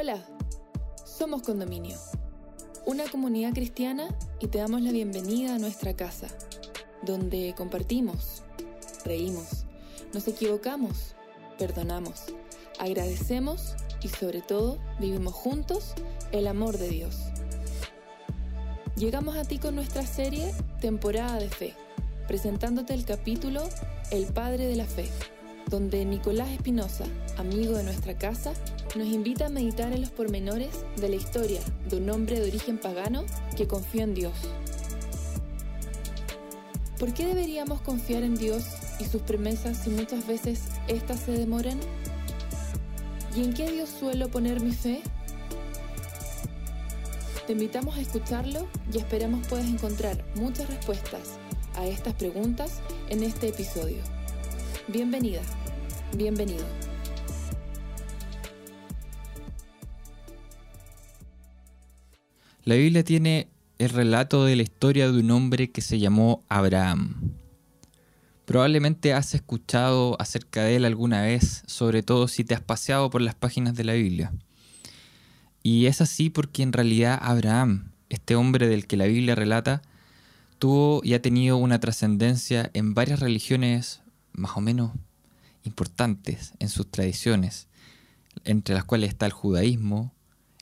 Hola, somos Condominio, una comunidad cristiana y te damos la bienvenida a nuestra casa, donde compartimos, reímos, nos equivocamos, perdonamos, agradecemos y sobre todo vivimos juntos el amor de Dios. Llegamos a ti con nuestra serie Temporada de Fe, presentándote el capítulo El Padre de la Fe, donde Nicolás Espinosa, amigo de nuestra casa, nos invita a meditar en los pormenores de la historia de un hombre de origen pagano que confió en Dios. ¿Por qué deberíamos confiar en Dios y sus promesas si muchas veces éstas se demoran? ¿Y en qué Dios suelo poner mi fe? Te invitamos a escucharlo y esperamos puedas encontrar muchas respuestas a estas preguntas en este episodio. Bienvenida, bienvenido. La Biblia tiene el relato de la historia de un hombre que se llamó Abraham. Probablemente has escuchado acerca de él alguna vez, sobre todo si te has paseado por las páginas de la Biblia. Y es así porque en realidad Abraham, este hombre del que la Biblia relata, tuvo y ha tenido una trascendencia en varias religiones más o menos importantes en sus tradiciones, entre las cuales está el judaísmo,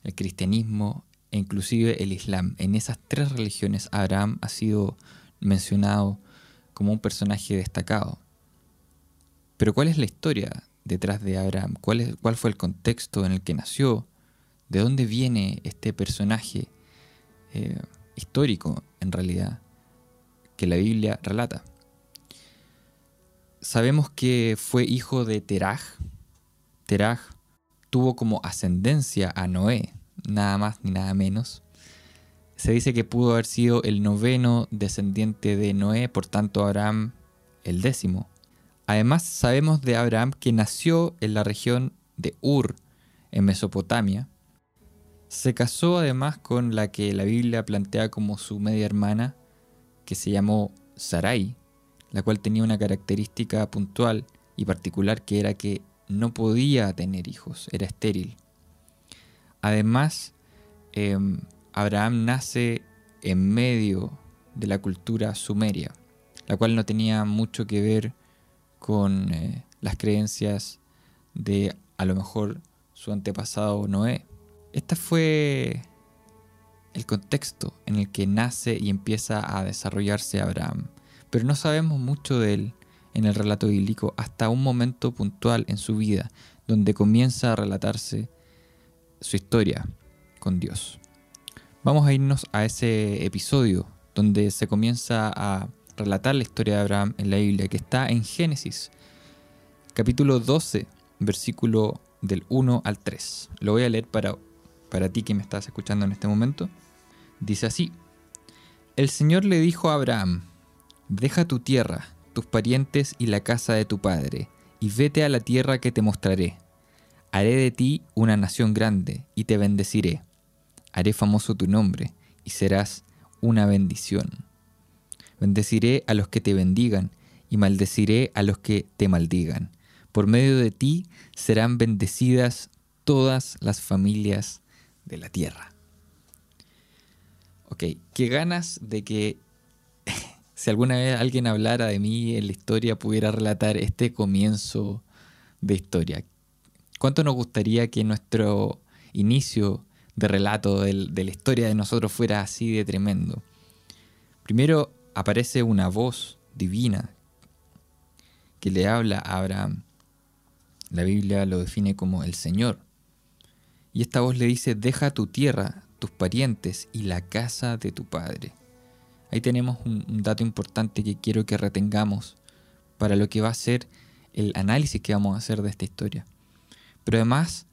el cristianismo e inclusive el Islam. En esas tres religiones Abraham ha sido mencionado como un personaje destacado. Pero ¿cuál es la historia detrás de Abraham? ¿Cuál, es, ¿Cuál fue el contexto en el que nació? ¿De dónde viene este personaje eh, histórico en realidad que la Biblia relata? Sabemos que fue hijo de Teraj. Teraj tuvo como ascendencia a Noé, nada más ni nada menos. Se dice que pudo haber sido el noveno descendiente de Noé, por tanto Abraham el décimo. Además sabemos de Abraham que nació en la región de Ur, en Mesopotamia. Se casó además con la que la Biblia plantea como su media hermana, que se llamó Sarai, la cual tenía una característica puntual y particular que era que no podía tener hijos, era estéril. Además, em, Abraham nace en medio de la cultura sumeria, la cual no tenía mucho que ver con eh, las creencias de a lo mejor su antepasado Noé. Este fue el contexto en el que nace y empieza a desarrollarse Abraham, pero no sabemos mucho de él en el relato bíblico hasta un momento puntual en su vida, donde comienza a relatarse su historia con Dios. Vamos a irnos a ese episodio donde se comienza a relatar la historia de Abraham en la Biblia, que está en Génesis, capítulo 12, versículo del 1 al 3. Lo voy a leer para, para ti que me estás escuchando en este momento. Dice así, el Señor le dijo a Abraham, deja tu tierra, tus parientes y la casa de tu padre, y vete a la tierra que te mostraré Haré de ti una nación grande y te bendeciré. Haré famoso tu nombre y serás una bendición. Bendeciré a los que te bendigan y maldeciré a los que te maldigan. Por medio de ti serán bendecidas todas las familias de la tierra. Ok, qué ganas de que si alguna vez alguien hablara de mí en la historia pudiera relatar este comienzo de historia. ¿Cuánto nos gustaría que nuestro inicio de relato de la historia de nosotros fuera así de tremendo? Primero aparece una voz divina que le habla a Abraham. La Biblia lo define como el Señor. Y esta voz le dice, deja tu tierra, tus parientes y la casa de tu padre. Ahí tenemos un, dato importante que quiero que retengamos para lo que va a ser el análisis que vamos a hacer de esta historia. Pero además,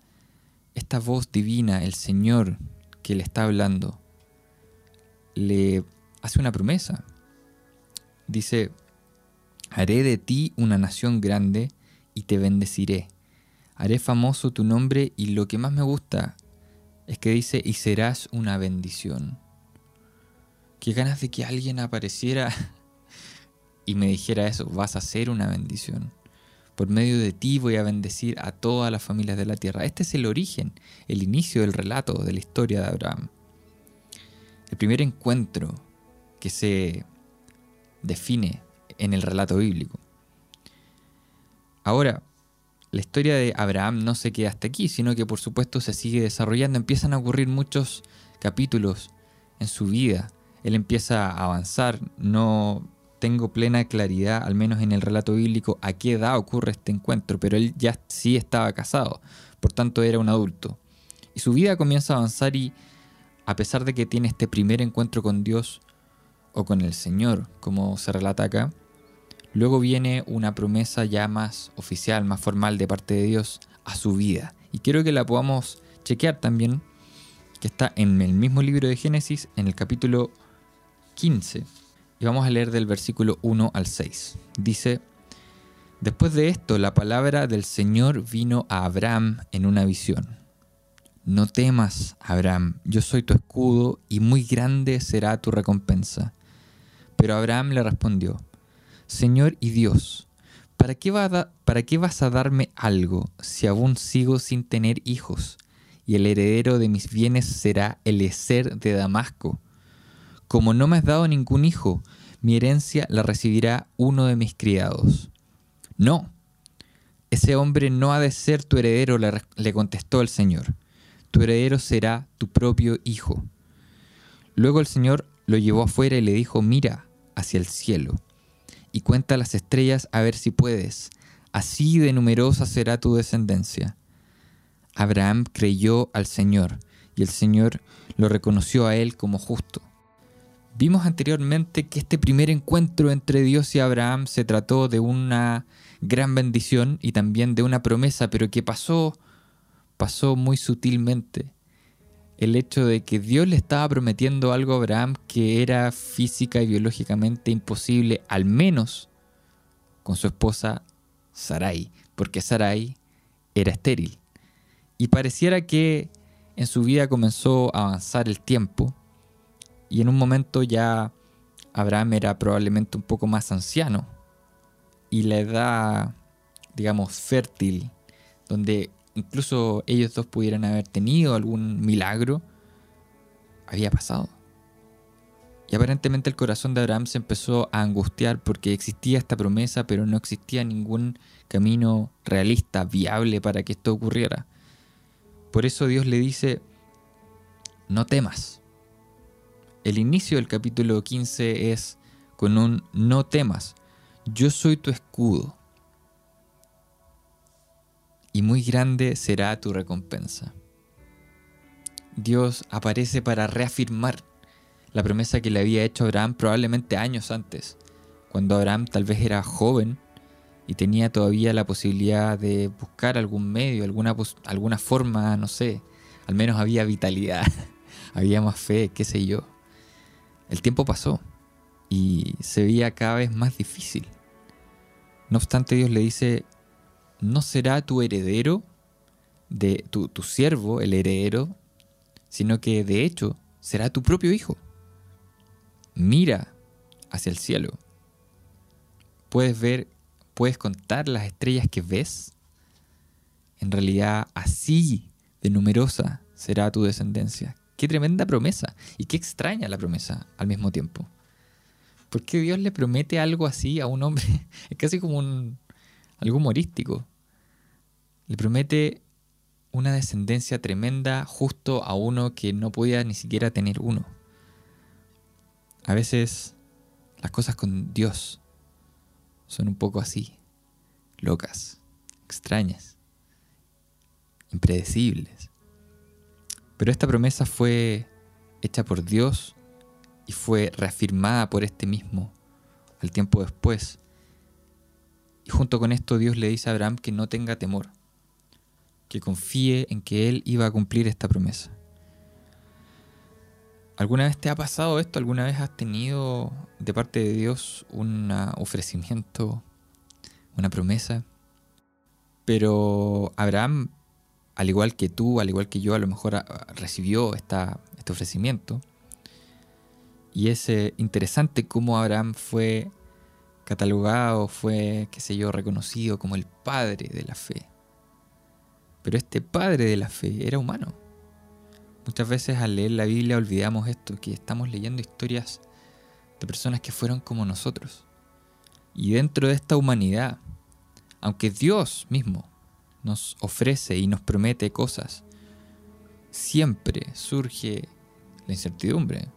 esta voz divina, el Señor que le está hablando, le hace una promesa. Dice, haré de ti una nación grande y te bendeciré. Haré famoso tu nombre y lo que más me gusta es que dice, y serás una bendición. Qué ganas de que alguien apareciera y me dijera eso, vas a ser una bendición. Por medio de ti voy a bendecir a todas las familias de la tierra. Este es el origen, el inicio del relato de la historia de Abraham. El primer encuentro que se define en el relato bíblico. Ahora, la historia de Abraham no se queda hasta aquí, sino que por supuesto se sigue desarrollando. Empiezan a ocurrir muchos capítulos en su vida. Él empieza a avanzar. No tengo plena claridad, al menos en el relato bíblico, a qué edad ocurre este encuentro, pero él ya sí estaba casado, por tanto era un adulto. Y su vida comienza a avanzar y a pesar de que tiene este primer encuentro con Dios o con el Señor, como se relata acá, luego viene una promesa ya más oficial, más formal de parte de Dios a su vida. Y quiero que la podamos chequear también, que está en el mismo libro de Génesis, en el capítulo 15 y vamos a leer del versículo 1 al 6. Dice, Después de esto, la palabra del Señor vino a Abraham en una visión. No temas, Abraham, yo soy tu escudo y muy grande será tu recompensa. Pero Abraham le respondió, Señor y Dios, ¿para qué, ¿para qué vas a darme algo si aún sigo sin tener hijos? Y el heredero de mis bienes será el Eser de Damasco como no me has dado ningún hijo, mi herencia la recibirá uno de mis criados. No, ese hombre no ha de ser tu heredero, le contestó el Señor. Tu heredero será tu propio hijo. Luego el Señor lo llevó afuera y le dijo, mira hacia el cielo y cuenta las estrellas a ver si puedes. Así de numerosa será tu descendencia. Abraham creyó al Señor y el Señor lo reconoció a él como justo. Vimos anteriormente que este primer encuentro entre Dios y Abraham se trató de una gran bendición y también de una promesa, pero que pasó, pasó muy sutilmente. El hecho de que Dios le estaba prometiendo algo a Abraham que era física y biológicamente imposible, al menos con su esposa Sarai, porque Sarai era estéril. Y pareciera que en su vida comenzó a avanzar el tiempo y en un momento ya Abraham era probablemente un poco más anciano. Y la edad, digamos, fértil, donde incluso ellos dos pudieran haber tenido algún milagro, había pasado. Y aparentemente el corazón de Abraham se empezó a angustiar porque existía esta promesa, pero no existía ningún camino realista, viable para que esto ocurriera. Por eso Dios le dice, no temas. El inicio del capítulo 15 es con un no temas, yo soy tu escudo y muy grande será tu recompensa. Dios aparece para reafirmar la promesa que le había hecho Abraham probablemente años antes, cuando Abraham tal vez era joven y tenía todavía la posibilidad de buscar algún medio, alguna, alguna forma, no sé, al menos había vitalidad, había más fe, qué sé yo. El tiempo pasó y se veía cada vez más difícil. No obstante, Dios le dice, no será tu heredero, de tu, tu siervo, el heredero, sino que de hecho será tu propio hijo. Mira hacia el cielo. Puedes ver, puedes contar las estrellas que ves. En realidad, así de numerosa será tu descendencia. Qué tremenda promesa y qué extraña la promesa al mismo tiempo. ¿Por qué Dios le promete algo así a un hombre? Es casi como un, algo humorístico. Le promete una descendencia tremenda justo a uno que no podía ni siquiera tener uno. A veces las cosas con Dios son un poco así, locas, extrañas, impredecibles. Pero esta promesa fue hecha por Dios y fue reafirmada por este mismo al tiempo después. Y junto con esto Dios le dice a Abraham que no tenga temor, que confíe en que él iba a cumplir esta promesa. ¿Alguna vez te ha pasado esto? ¿Alguna vez has tenido de parte de Dios un ofrecimiento, una promesa? Pero Abraham al igual que tú, al igual que yo, a lo mejor ah, recibió esta, este ofrecimiento. Y es eh, interesante cómo Abraham fue catalogado, fue, qué sé yo, reconocido como el padre de la fe. Pero este padre de la fe era humano. Muchas veces al leer la Biblia olvidamos esto, que estamos leyendo historias de personas que fueron como nosotros. Y dentro de esta humanidad, aunque Dios mismo nos ofrece y nos promete cosas, siempre surge la incertidumbre,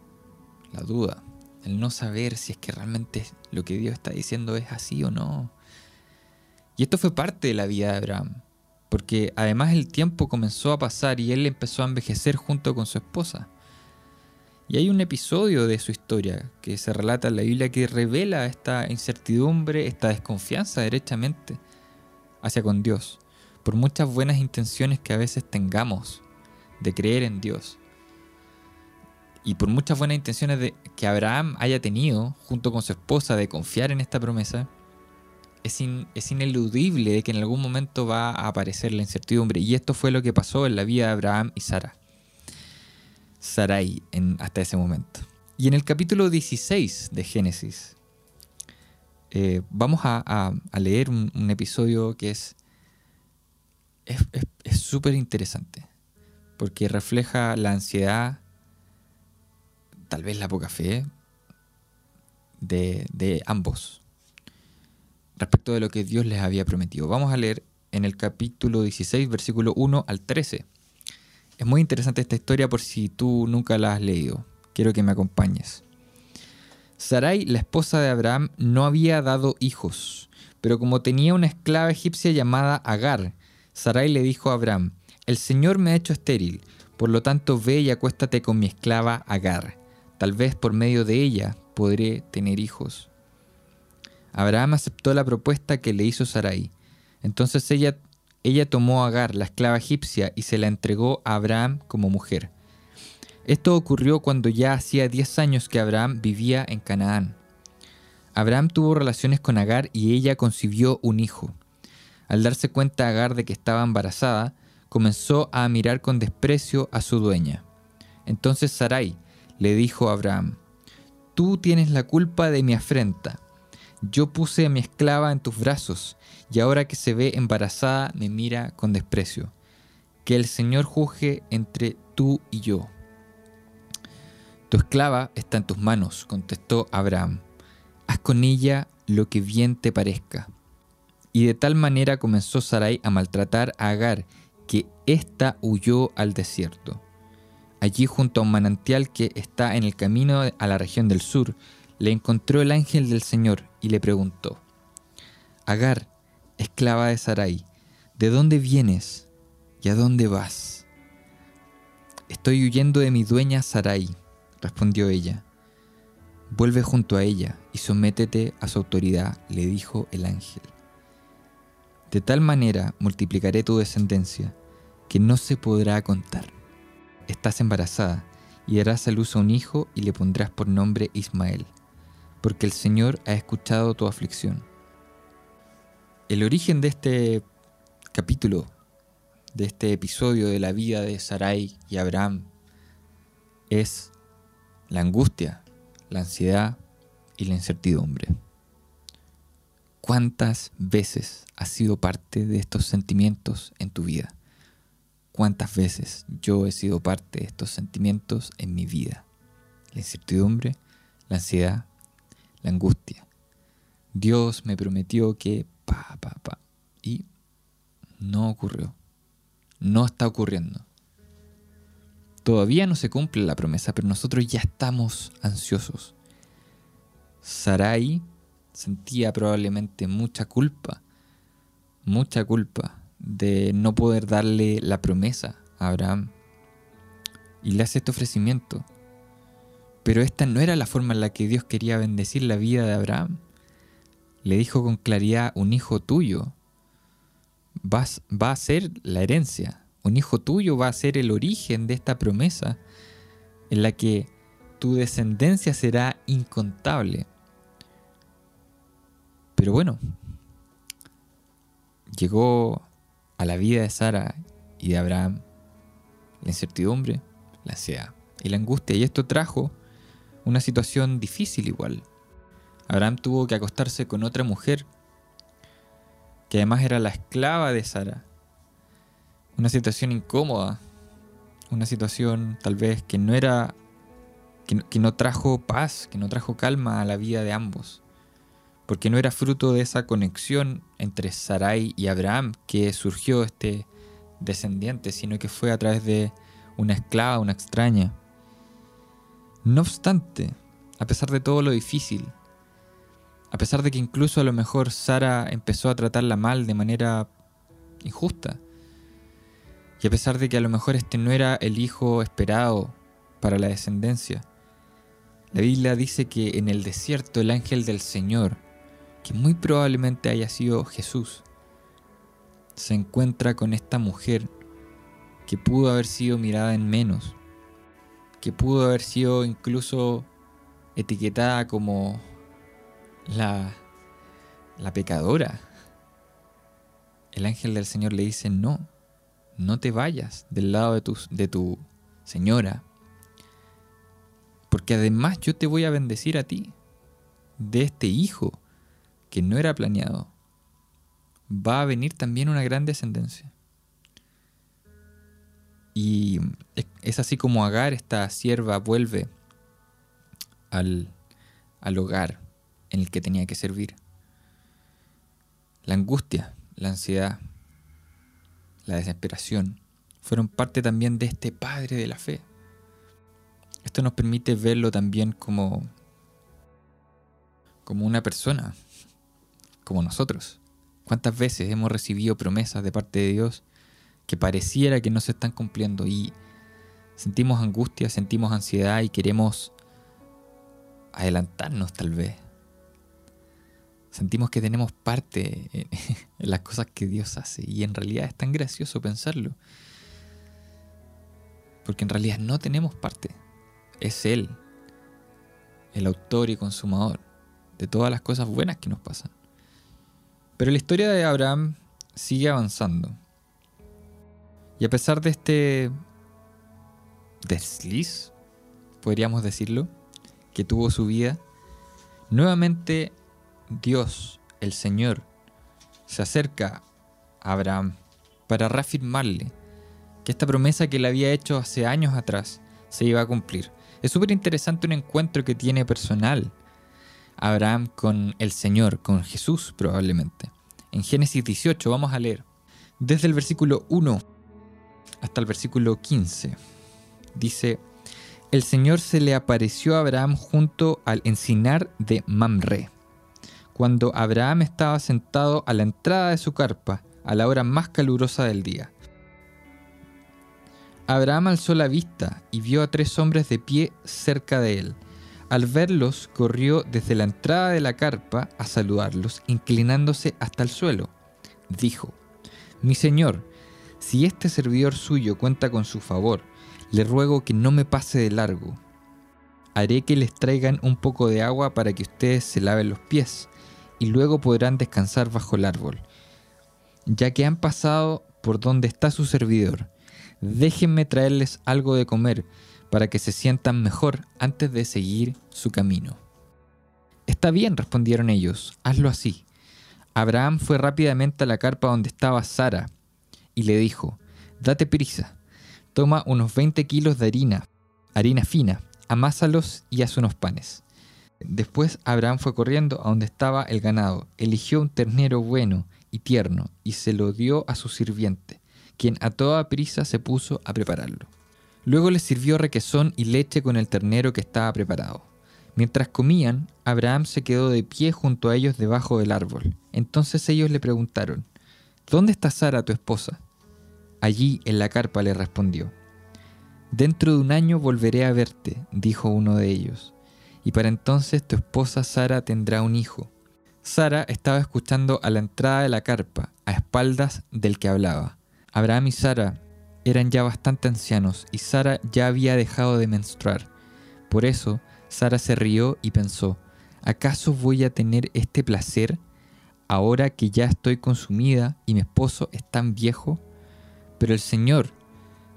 la duda, el no saber si es que realmente lo que Dios está diciendo es así o no. Y esto fue parte de la vida de Abraham, porque además el tiempo comenzó a pasar y él empezó a envejecer junto con su esposa. Y hay un episodio de su historia que se relata en la Biblia que revela esta incertidumbre, esta desconfianza derechamente hacia con Dios, por muchas buenas intenciones que a veces tengamos de creer en Dios. Y por muchas buenas intenciones de, que Abraham haya tenido junto con su esposa de confiar en esta promesa, es, es ineludible de que en algún momento va a aparecer la incertidumbre. Y esto fue lo que pasó en la vida de Abraham y Sara. Sarai hasta ese momento. Y en el capítulo 16 de Génesis, eh, vamos a, leer un, episodio que es es súper interesante, porque refleja la ansiedad, tal vez la poca fe de, de ambos respecto de lo que Dios les había prometido. Vamos a leer en el capítulo 16, versículo 1 al 13. Es muy interesante esta historia por si tú nunca la has leído. Quiero que me acompañes. Sarai, la esposa de Abraham, no había dado hijos, pero como tenía una esclava egipcia llamada Agar, Sarai le dijo a Abraham, El Señor me ha hecho estéril, por lo tanto ve y acuéstate con mi esclava Agar. Tal vez por medio de ella podré tener hijos. Abraham aceptó la propuesta que le hizo Sarai. Entonces ella ella tomó a Agar, la esclava egipcia, y se la entregó a Abraham como mujer. Esto ocurrió cuando ya hacía 10 años que Abraham vivía en Canaán. Abraham tuvo relaciones con Agar y ella concibió un hijo. Al darse cuenta Agar de que estaba embarazada, comenzó a mirar con desprecio a su dueña. Entonces Sarai le dijo a Abraham, Tú tienes la culpa de mi afrenta. Yo puse a mi esclava en tus brazos y ahora que se ve embarazada me mira con desprecio. Que el Señor juzgue entre tú y yo. Tu esclava está en tus manos, contestó Abraham. Haz con ella lo que bien te parezca. Y de tal manera comenzó Sarai a maltratar a Agar, que ésta huyó al desierto. Allí junto a un manantial que está en el camino a la región del sur, le encontró el ángel del Señor y le preguntó, Agar, esclava de Sarai, ¿de dónde vienes y a dónde vas? Estoy huyendo de mi dueña Sarai, respondió ella. Vuelve junto a ella y sométete a su autoridad, le dijo el ángel. De tal manera multiplicaré tu descendencia que no se podrá contar. Estás embarazada y darás a luz a un hijo y le pondrás por nombre Ismael, porque el Señor ha escuchado tu aflicción. El origen de este capítulo, de este episodio de la vida de Sarai y Abraham, es la angustia, la ansiedad y la incertidumbre. ¿Cuántas veces has sido parte de estos sentimientos en tu vida? ¿Cuántas veces yo he sido parte de estos sentimientos en mi vida? La incertidumbre, la ansiedad, la angustia. Dios me prometió que pa, pa, pa. Y no ocurrió. No está ocurriendo. Todavía no se cumple la promesa, pero nosotros ya estamos ansiosos. Sarai sentía probablemente mucha culpa, mucha culpa de no poder darle la promesa a Abraham. Y le hace este ofrecimiento. Pero esta no era la forma en la que Dios quería bendecir la vida de Abraham le dijo con claridad, un hijo tuyo vas, va a ser la herencia, un hijo tuyo va a ser el origen de esta promesa en la que tu descendencia será incontable. Pero bueno, llegó a la vida de Sara y de Abraham la incertidumbre, la ansiedad y la angustia, y esto trajo una situación difícil igual. Abraham tuvo que acostarse con otra mujer, que además era la esclava de Sara. Una situación incómoda, una situación tal vez que no era, que no, trajo paz, que no trajo calma a la vida de ambos, porque no era fruto de esa conexión entre Sarai y Abraham que surgió este descendiente, sino que fue a través de una esclava, una extraña. No obstante, a pesar de todo lo difícil, a pesar de que incluso a lo mejor Sara empezó a tratarla mal de manera injusta, y a pesar de que a lo mejor este no era el hijo esperado para la descendencia, la Biblia dice que en el desierto el ángel del Señor, que muy probablemente haya sido Jesús, se encuentra con esta mujer que pudo haber sido mirada en menos, que pudo haber sido incluso etiquetada como la, la pecadora. El ángel del Señor le dice, no, no te vayas del lado de tu, de tu señora, porque además yo te voy a bendecir a ti, de este hijo que no era planeado. Va a venir también una gran descendencia. Y es así como Agar, esta sierva, vuelve al, al hogar en el que tenía que servir. La angustia, la ansiedad, la desesperación, fueron parte también de este Padre de la fe. Esto nos permite verlo también como, como una persona, como nosotros. ¿Cuántas veces hemos recibido promesas de parte de Dios que pareciera que no se están cumpliendo y sentimos angustia, sentimos ansiedad y queremos adelantarnos tal vez? sentimos que tenemos parte en las cosas que Dios hace y en realidad es tan gracioso pensarlo. Porque en realidad no tenemos parte. Es Él, el autor y consumador de todas las cosas buenas que nos pasan. Pero la historia de Abraham sigue avanzando. Y a pesar de este desliz, podríamos decirlo, que tuvo su vida, nuevamente Dios, el Señor, se acerca a Abraham para reafirmarle que esta promesa que le había hecho hace años atrás se iba a cumplir. Es súper interesante un encuentro que tiene personal Abraham con el Señor, con Jesús probablemente. En Génesis 18 vamos a leer desde el versículo 1 hasta el versículo 15. Dice, el Señor se le apareció a Abraham junto al encinar de Mamre cuando Abraham estaba sentado a la entrada de su carpa a la hora más calurosa del día. Abraham alzó la vista y vio a tres hombres de pie cerca de él. Al verlos, corrió desde la entrada de la carpa a saludarlos, inclinándose hasta el suelo. Dijo, Mi señor, si este servidor suyo cuenta con su favor, le ruego que no me pase de largo. Haré que les traigan un poco de agua para que ustedes se laven los pies y luego podrán descansar bajo el árbol. Ya que han pasado por donde está su servidor, déjenme traerles algo de comer para que se sientan mejor antes de seguir su camino. Está bien, respondieron ellos, hazlo así. Abraham fue rápidamente a la carpa donde estaba Sara y le dijo, date prisa, toma unos 20 kilos de harina, harina fina, amásalos y haz unos panes. Después Abraham fue corriendo a donde estaba el ganado, eligió un ternero bueno y tierno y se lo dio a su sirviente, quien a toda prisa se puso a prepararlo. Luego les sirvió requesón y leche con el ternero que estaba preparado. Mientras comían, Abraham se quedó de pie junto a ellos debajo del árbol. Entonces ellos le preguntaron, ¿Dónde está Sara, tu esposa? Allí en la carpa le respondió. Dentro de un año volveré a verte, dijo uno de ellos y para entonces tu esposa Sara tendrá un hijo. Sara estaba escuchando a la entrada de la carpa, a espaldas del que hablaba. Abraham y Sara eran ya bastante ancianos y Sara ya había dejado de menstruar. Por eso, Sara se rió y pensó, ¿acaso voy a tener este placer ahora que ya estoy consumida y mi esposo es tan viejo? Pero el Señor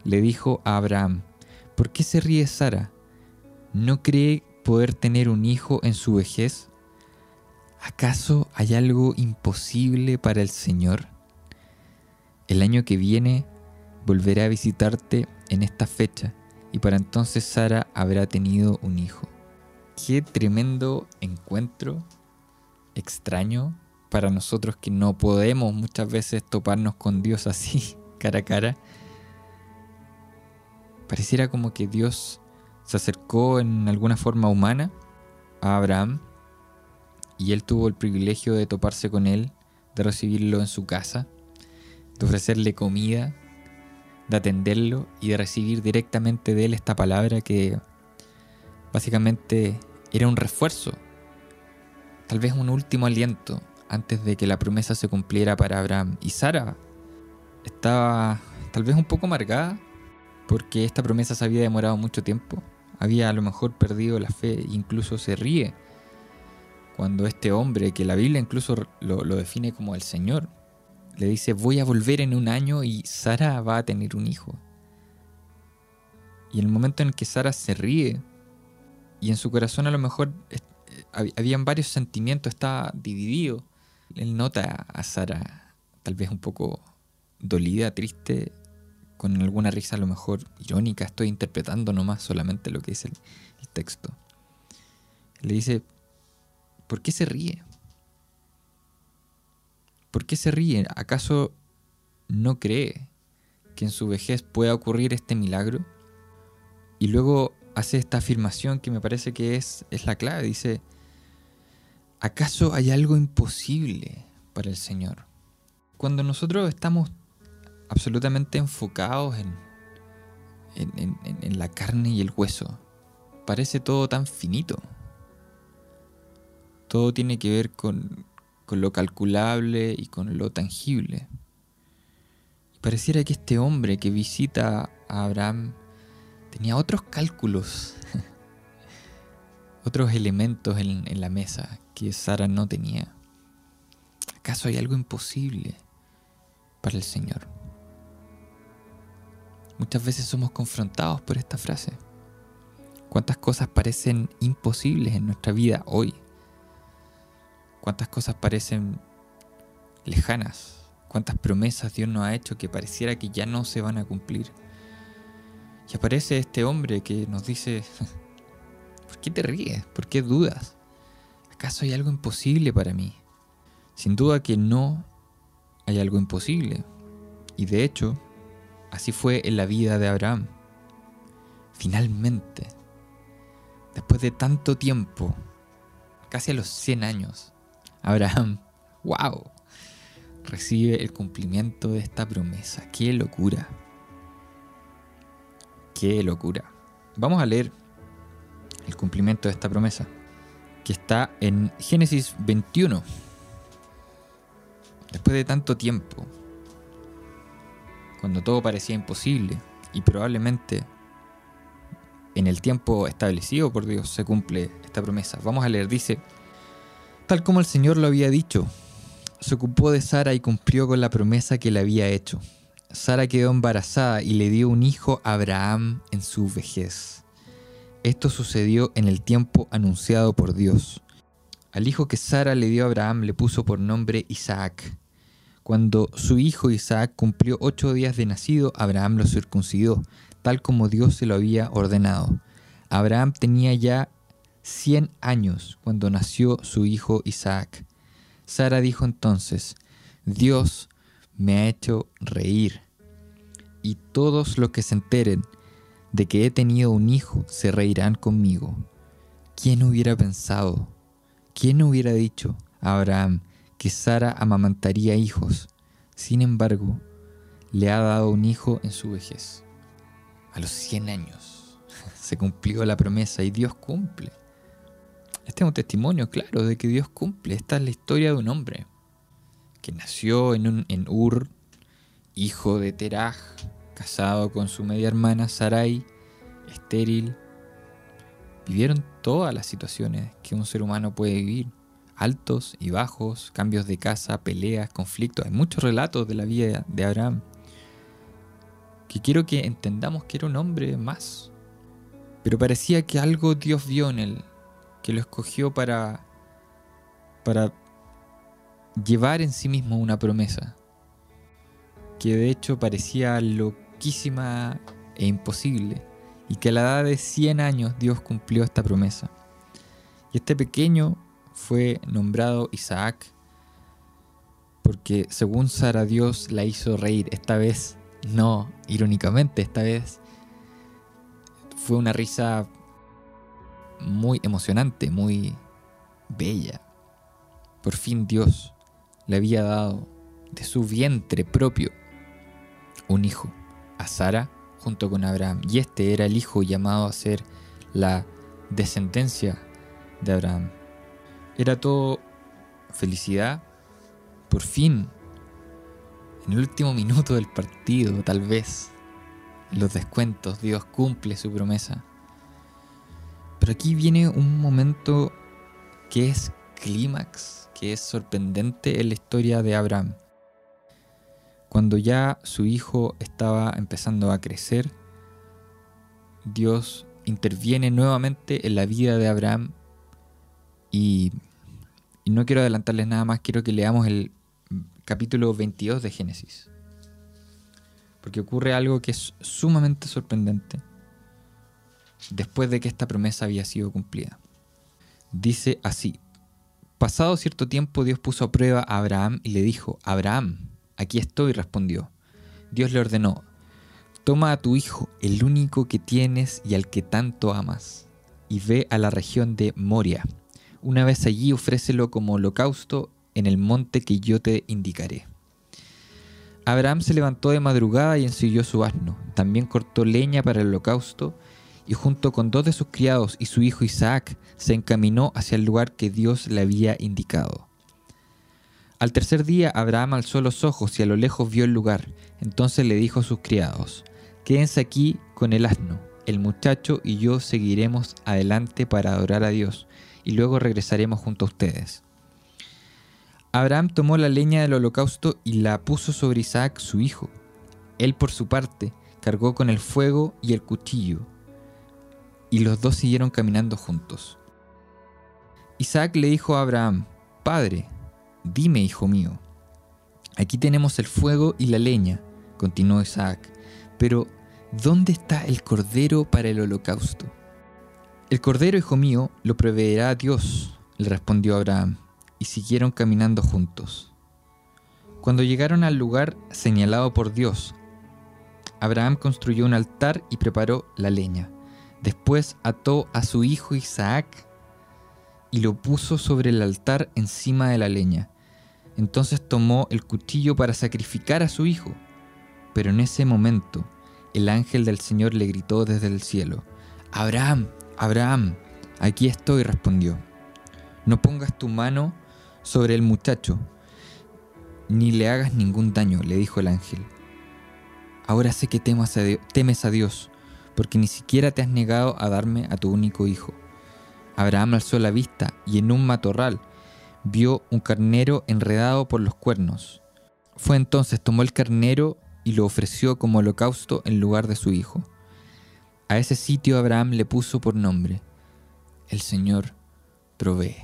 le dijo a Abraham, ¿por qué se ríe Sara? ¿No cree poder tener un hijo en su vejez? ¿Acaso hay algo imposible para el Señor? El año que viene volveré a visitarte en esta fecha y para entonces Sara habrá tenido un hijo. Qué tremendo encuentro extraño para nosotros que no podemos muchas veces toparnos con Dios así, cara a cara. Pareciera como que Dios se acercó en alguna forma humana a Abraham y él tuvo el privilegio de toparse con él, de recibirlo en su casa, de ofrecerle comida, de atenderlo y de recibir directamente de él esta palabra que básicamente era un refuerzo, tal vez un último aliento antes de que la promesa se cumpliera para Abraham. Y Sara estaba tal vez un poco amargada porque esta promesa se había demorado mucho tiempo. Había a lo mejor perdido la fe, incluso se ríe cuando este hombre, que la Biblia incluso lo, lo define como el Señor, le dice, voy a volver en un año y Sara va a tener un hijo. Y el momento en que Sara se ríe, y en su corazón a lo mejor eh, habían varios sentimientos, estaba dividido. Él nota a Sara tal vez un poco dolida, triste, con alguna risa a lo mejor irónica, estoy interpretando nomás solamente lo que el, el texto. Le dice, ¿por qué se ríe? ¿Por qué se ríe? ¿Acaso no cree que en su vejez pueda ocurrir este milagro? Y luego hace esta afirmación que me parece que es, es la clave. Dice, ¿acaso hay algo imposible para el Señor? Cuando nosotros estamos absolutamente enfocados en, en, en, la carne y el hueso, parece todo tan finito. Todo tiene que ver con, con lo calculable y con lo tangible. Y pareciera que este hombre que visita a Abraham tenía otros cálculos, otros elementos en, en la mesa que Sara no tenía. ¿Acaso hay algo imposible para el Señor? Muchas veces somos confrontados por esta frase. ¿Cuántas cosas parecen imposibles en nuestra vida hoy? Cuántas cosas parecen lejanas, cuántas promesas Dios nos ha hecho que pareciera que ya no se van a cumplir. Y aparece este hombre que nos dice, ¿por qué te ríes? ¿Por qué dudas? ¿Acaso hay algo imposible para mí? Sin duda que no hay algo imposible. Y de hecho, así fue en la vida de Abraham. Finalmente, después de tanto tiempo, casi a los 100 años, Abraham, wow, recibe el cumplimiento de esta promesa. ¡Qué locura! ¡Qué locura! Vamos a leer el cumplimiento de esta promesa, que está en Génesis 21. Después de tanto tiempo, cuando todo parecía imposible y probablemente en el tiempo establecido por Dios se cumple esta promesa. Vamos a leer, dice, Tal como el Señor lo había dicho, se ocupó de Sara y cumplió con la promesa que le había hecho. Sara quedó embarazada y le dio un hijo a Abraham en su vejez. Esto sucedió en el tiempo anunciado por Dios. Al hijo que Sara le dio a Abraham le puso por nombre Isaac. Cuando su hijo Isaac cumplió ocho días de nacido, Abraham lo circuncidó, tal como Dios se lo había ordenado. Abraham tenía ya 100 años cuando nació su hijo Isaac. Sara dijo entonces, Dios me ha hecho reír, y todos los que se enteren de que he tenido un hijo se reirán conmigo. ¿Quién hubiera pensado? ¿Quién hubiera dicho a Abraham que Sara amamantaría hijos? Sin embargo, le ha dado un hijo en su vejez. A los 100 años se cumplió la promesa y Dios cumple. Este es un testimonio claro de que Dios cumple. Esta es la historia de un hombre que nació en, un, Ur, hijo de Teraj, casado con su media hermana Sarai, estéril. Vivieron todas las situaciones que un ser humano puede vivir. Altos y bajos, cambios de casa, peleas, conflictos. Hay muchos relatos de la vida de Abraham que quiero que entendamos que era un hombre más. Pero parecía que algo Dios vio en él que lo escogió para, para llevar en sí mismo una promesa que de hecho parecía loquísima e imposible, y que a la edad de 100 años Dios cumplió esta promesa. Y este pequeño fue nombrado Isaac porque según Sara Dios la hizo reír, esta vez no irónicamente, esta vez fue una risa muy emocionante, muy bella. Por fin Dios le había dado de su vientre propio un hijo a Sara junto con Abraham. Y este era el hijo llamado a ser la descendencia de Abraham. Era todo felicidad. Por fin, en el último minuto del partido, tal vez, en los descuentos, Dios cumple su promesa. Pero aquí viene un momento que es clímax, que es sorprendente en la historia de Abraham. Cuando ya su hijo estaba empezando a crecer, Dios interviene nuevamente en la vida de Abraham y, no quiero adelantarles nada más, quiero que leamos el capítulo 22 de Génesis. Porque ocurre algo que es sumamente sorprendente después de que esta promesa había sido cumplida. Dice así, pasado cierto tiempo Dios puso a prueba a Abraham y le dijo, Abraham, Aquí estoy, respondió. Dios le ordenó, Toma a tu hijo, el único que tienes y al que tanto amas, y ve a la región de Moria. Una vez allí ofrécelo como holocausto en el monte que yo te indicaré. Abraham se levantó de madrugada y ensilló su asno. También cortó leña para el holocausto y junto con dos de sus criados y su hijo Isaac se encaminó hacia el lugar que Dios le había indicado. Al tercer día Abraham alzó los ojos y a lo lejos vio el lugar. Entonces le dijo a sus criados, Quédense aquí con el asno, el muchacho y yo seguiremos adelante para adorar a Dios, y luego regresaremos junto a ustedes. Abraham tomó la leña del holocausto y la puso sobre Isaac su hijo. Él por su parte cargó con el fuego y el cuchillo, y los dos siguieron caminando juntos. Isaac le dijo a Abraham, Padre, Dime, hijo mío, aquí tenemos el fuego y la leña, continuó Isaac, pero ¿dónde está el cordero para el holocausto? El cordero, hijo mío, lo proveerá Dios, le respondió Abraham, y siguieron caminando juntos. Cuando llegaron al lugar señalado por Dios, Abraham construyó un altar y preparó la leña. Después ató a su hijo Isaac y lo puso sobre el altar encima de la leña. Entonces tomó el cuchillo para sacrificar a su hijo. Pero en ese momento el ángel del Señor le gritó desde el cielo, Abraham, Abraham, aquí estoy, respondió. No pongas tu mano sobre el muchacho, ni le hagas ningún daño, le dijo el ángel. Ahora sé que temes a Dios, porque ni siquiera te has negado a darme a tu único hijo. Abraham alzó la vista y en un matorral vio un carnero enredado por los cuernos. Fue entonces, tomó el carnero y lo ofreció como holocausto en lugar de su hijo. A ese sitio Abraham le puso por nombre, el Señor provee.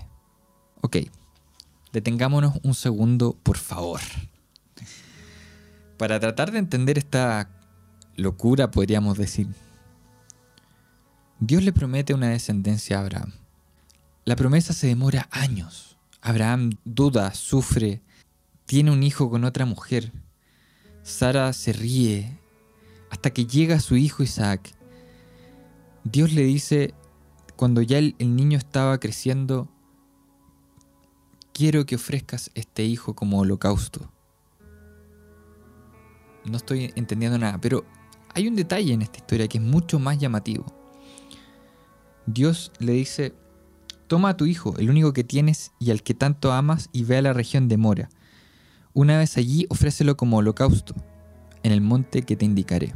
Ok, detengámonos un segundo, por favor. Para tratar de entender esta locura, podríamos decir, Dios le promete una descendencia a Abraham. La promesa se demora años. Abraham duda, sufre, tiene un hijo con otra mujer. Sara se ríe hasta que llega su hijo Isaac. Dios le dice, cuando ya el, niño estaba creciendo, quiero que ofrezcas este hijo como holocausto. No estoy entendiendo nada, pero hay un detalle en esta historia que es mucho más llamativo. Dios le dice, toma a tu hijo, el único que tienes y al que tanto amas, y ve a la región de Mora. Una vez allí, ofrécelo como holocausto, en el monte que te indicaré.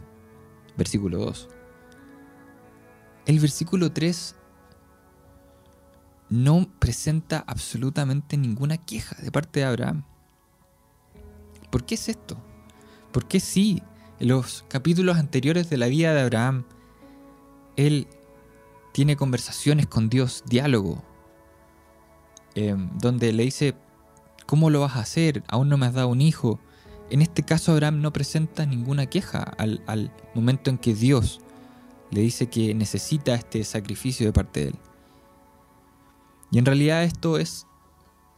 Versículo 2. El versículo 3 no presenta absolutamente ninguna queja de parte de Abraham. ¿Por qué es esto? ¿Por qué sí? En los capítulos anteriores de la vida de Abraham, él tiene conversaciones con Dios, diálogo. eh, donde le dice, ¿cómo lo vas a hacer? Aún no me has dado un hijo. En este caso Abraham no presenta ninguna queja al, al momento en que Dios le dice que necesita este sacrificio de parte de él. Y en realidad esto es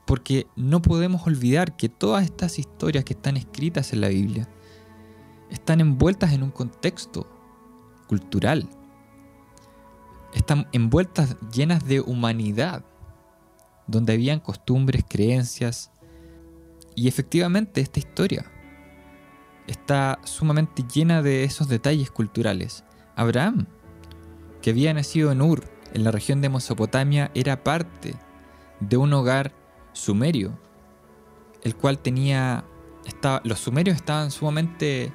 porque no podemos olvidar que todas estas historias que están escritas en la Biblia están envueltas en un contexto cultural. Están envueltas llenas de humanidad, donde habían costumbres, creencias. Y efectivamente esta historia está sumamente llena de esos detalles culturales. Abraham, que había nacido en Ur, en la región de Mesopotamia, era parte de un hogar sumerio, el cual tenía... Estaba, los sumerios estaban sumamente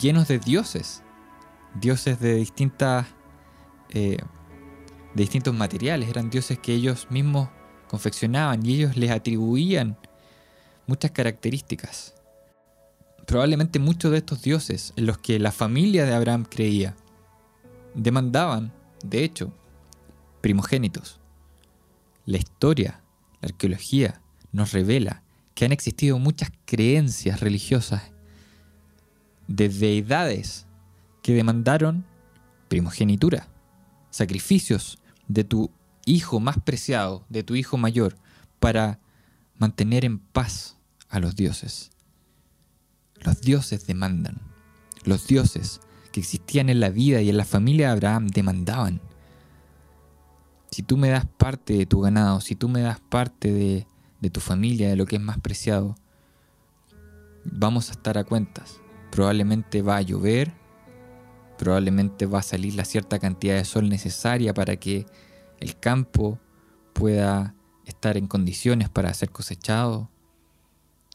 llenos de dioses, dioses de distintas... Eh, de distintos materiales, eran dioses que ellos mismos confeccionaban y ellos les atribuían muchas características. Probablemente muchos de estos dioses en los que la familia de Abraham creía demandaban, de hecho, primogénitos. La historia la arqueología nos revela que han existido muchas creencias religiosas de deidades que demandaron primogenitura, sacrificios de tu hijo más preciado, de tu hijo mayor, para mantener en paz a los dioses. Los dioses demandan. Los dioses que existían en la vida y en la familia de Abraham demandaban si tú me das parte de tu ganado, si tú me das parte de, tu familia, de lo que es más preciado, vamos a estar a cuentas. Probablemente va a llover, probablemente va a salir la cierta cantidad de sol necesaria para que el campo pueda estar en condiciones para ser cosechado.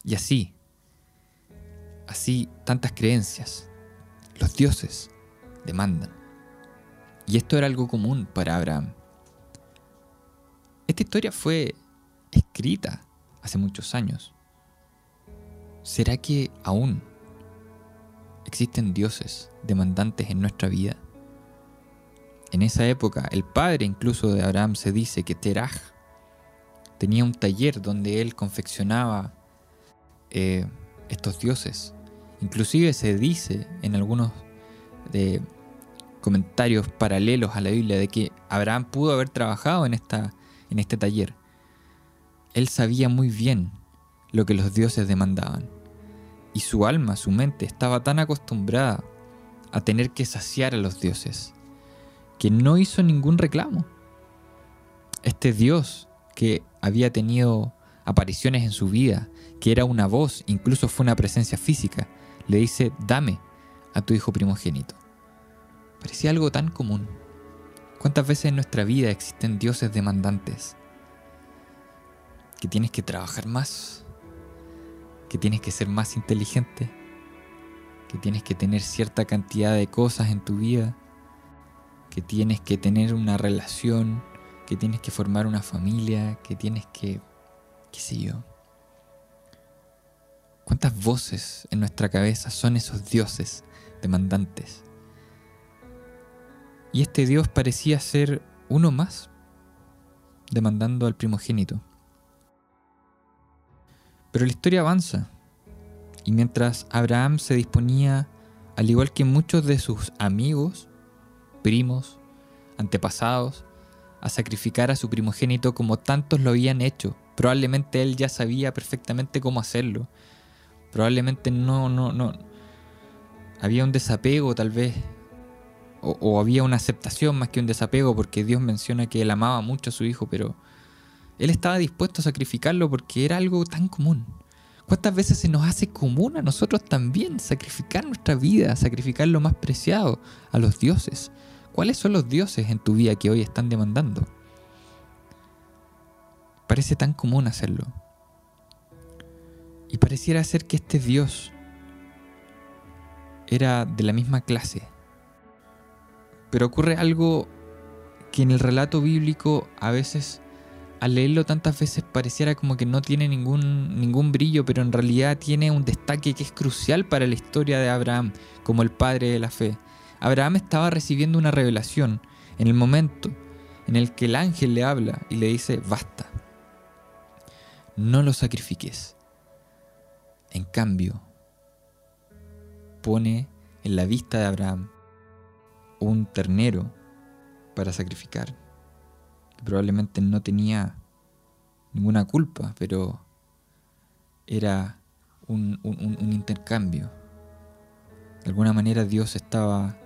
Y así, así tantas creencias, los dioses demandan. Y esto era algo común para Abraham. Esta historia fue escrita hace muchos años. ¿Será que aún existen dioses demandantes en nuestra vida? En esa época, el padre incluso de Abraham se dice que Teraj tenía un taller donde él confeccionaba eh, estos dioses. Inclusive se dice en algunos de comentarios paralelos a la Biblia de que Abraham pudo haber trabajado en esta en este taller. Él sabía muy bien lo que los dioses demandaban, y su alma, su mente, estaba tan acostumbrada a tener que saciar a los dioses, que no hizo ningún reclamo. Este dios que había tenido apariciones en su vida, que era una voz, incluso fue una presencia física, le dice, dame a tu hijo primogénito. Parecía algo tan común. ¿Cuántas veces en nuestra vida existen dioses demandantes? Que tienes que trabajar más, que tienes que ser más inteligente, que tienes que tener cierta cantidad de cosas en tu vida, que tienes que tener una relación, que tienes que formar una familia, que tienes que, qué sé yo. ¿Cuántas voces en nuestra cabeza son esos dioses demandantes? Y este Dios parecía ser uno más, demandando al primogénito. Pero la historia avanza, y mientras Abraham se disponía, al igual que muchos de sus amigos, primos, antepasados, a sacrificar a su primogénito como tantos lo habían hecho, probablemente él ya sabía perfectamente cómo hacerlo. Probablemente no, no, no. Había un desapego tal vez o, había una aceptación más que un desapego, porque Dios menciona que él amaba mucho a su hijo, pero él estaba dispuesto a sacrificarlo porque era algo tan común. ¿Cuántas veces se nos hace común a nosotros también sacrificar nuestra vida, sacrificar lo más preciado a los dioses? ¿Cuáles son los dioses en tu vida que hoy están demandando? Parece tan común hacerlo. Y pareciera ser que este Dios era de la misma clase, pero ocurre algo que en el relato bíblico a veces, al leerlo tantas veces, pareciera como que no tiene ningún, ningún brillo, pero en realidad tiene un destaque que es crucial para la historia de Abraham como el padre de la fe. Abraham estaba recibiendo una revelación en el momento en el que el ángel le habla y le dice, basta, no lo sacrifiques. En cambio, pone en la vista de Abraham un ternero para sacrificar. Probablemente no tenía ninguna culpa, pero era un, intercambio. De alguna manera Dios estaba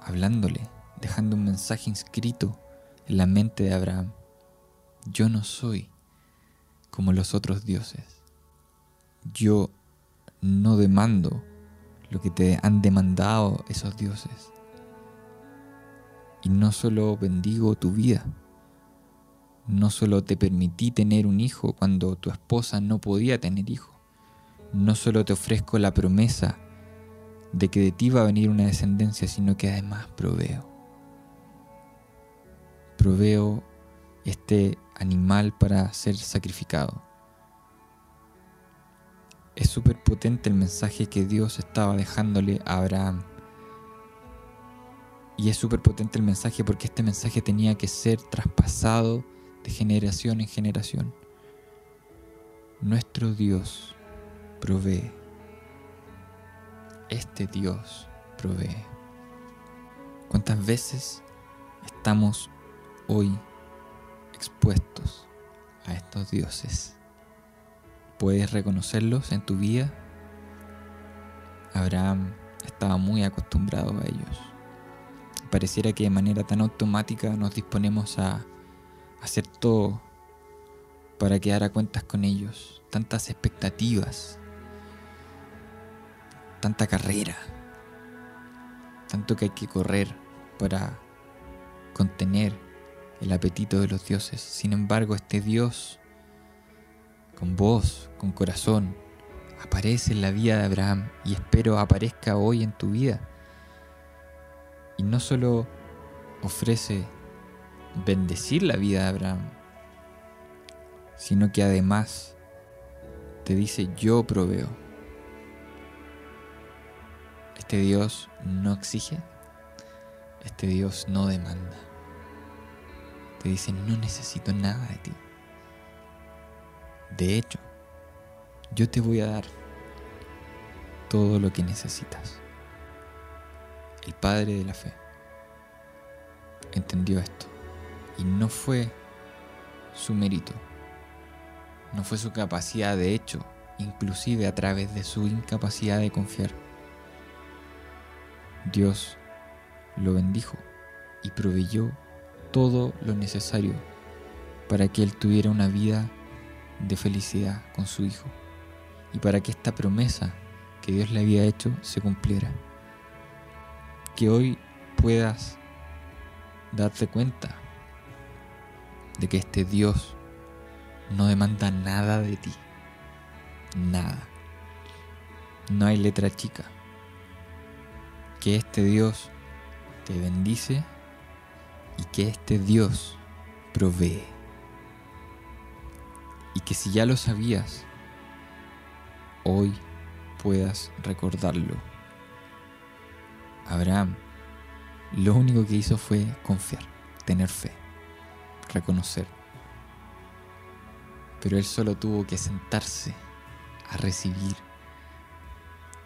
hablándole, dejando un mensaje inscrito en la mente de Abraham. Yo no soy como los otros dioses. Yo no demando lo que te han demandado esos dioses. Y no solo bendigo tu vida, no solo te permití tener un hijo cuando tu esposa no podía tener hijo, no solo te ofrezco la promesa de que de ti va a venir una descendencia, sino que además proveo. Proveo este animal para ser sacrificado. Es súper potente el mensaje que Dios estaba dejándole a Abraham. Y es súper potente el mensaje porque este mensaje tenía que ser traspasado de generación en generación. Nuestro Dios provee. Este Dios provee. ¿Cuántas veces estamos hoy expuestos a estos dioses? ¿Puedes reconocerlos en tu vida? Abraham estaba muy acostumbrado a ellos. Pareciera que de manera tan automática nos disponemos a hacer todo para quedar a cuentas con ellos. Tantas expectativas, tanta carrera, tanto que hay que correr para contener el apetito de los dioses. Sin embargo, este Dios, con voz, con corazón, aparece en la vida de Abraham y espero aparezca hoy en tu vida. Y no solo ofrece bendecir la vida de Abraham, sino que además te dice yo proveo. Este Dios no exige, este Dios no demanda. Te dice no necesito nada de ti. De hecho, yo te voy a dar todo lo que necesitas. El Padre de la Fe entendió esto y no fue su mérito, no fue su capacidad, de hecho, inclusive a través de su incapacidad de confiar. Dios lo bendijo y proveyó todo lo necesario para que él tuviera una vida de felicidad con su hijo y para que esta promesa que Dios le había hecho se cumpliera. Que hoy puedas darte cuenta de que este Dios no demanda nada de ti. Nada. No hay letra chica. Que este Dios te bendice y que este Dios provee. Y que si ya lo sabías, hoy puedas recordarlo. Abraham lo único que hizo fue confiar, tener fe reconocer. Pero él solo tuvo que sentarse a recibir.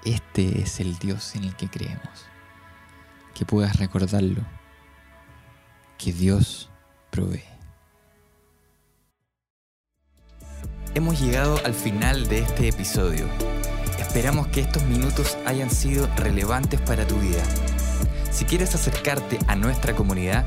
Este es el Dios en el que creemos. Que puedas recordarlo. Que Dios provee. Hemos llegado al final de este episodio. Esperamos que estos minutos hayan sido relevantes para tu vida. Si quieres acercarte a nuestra comunidad,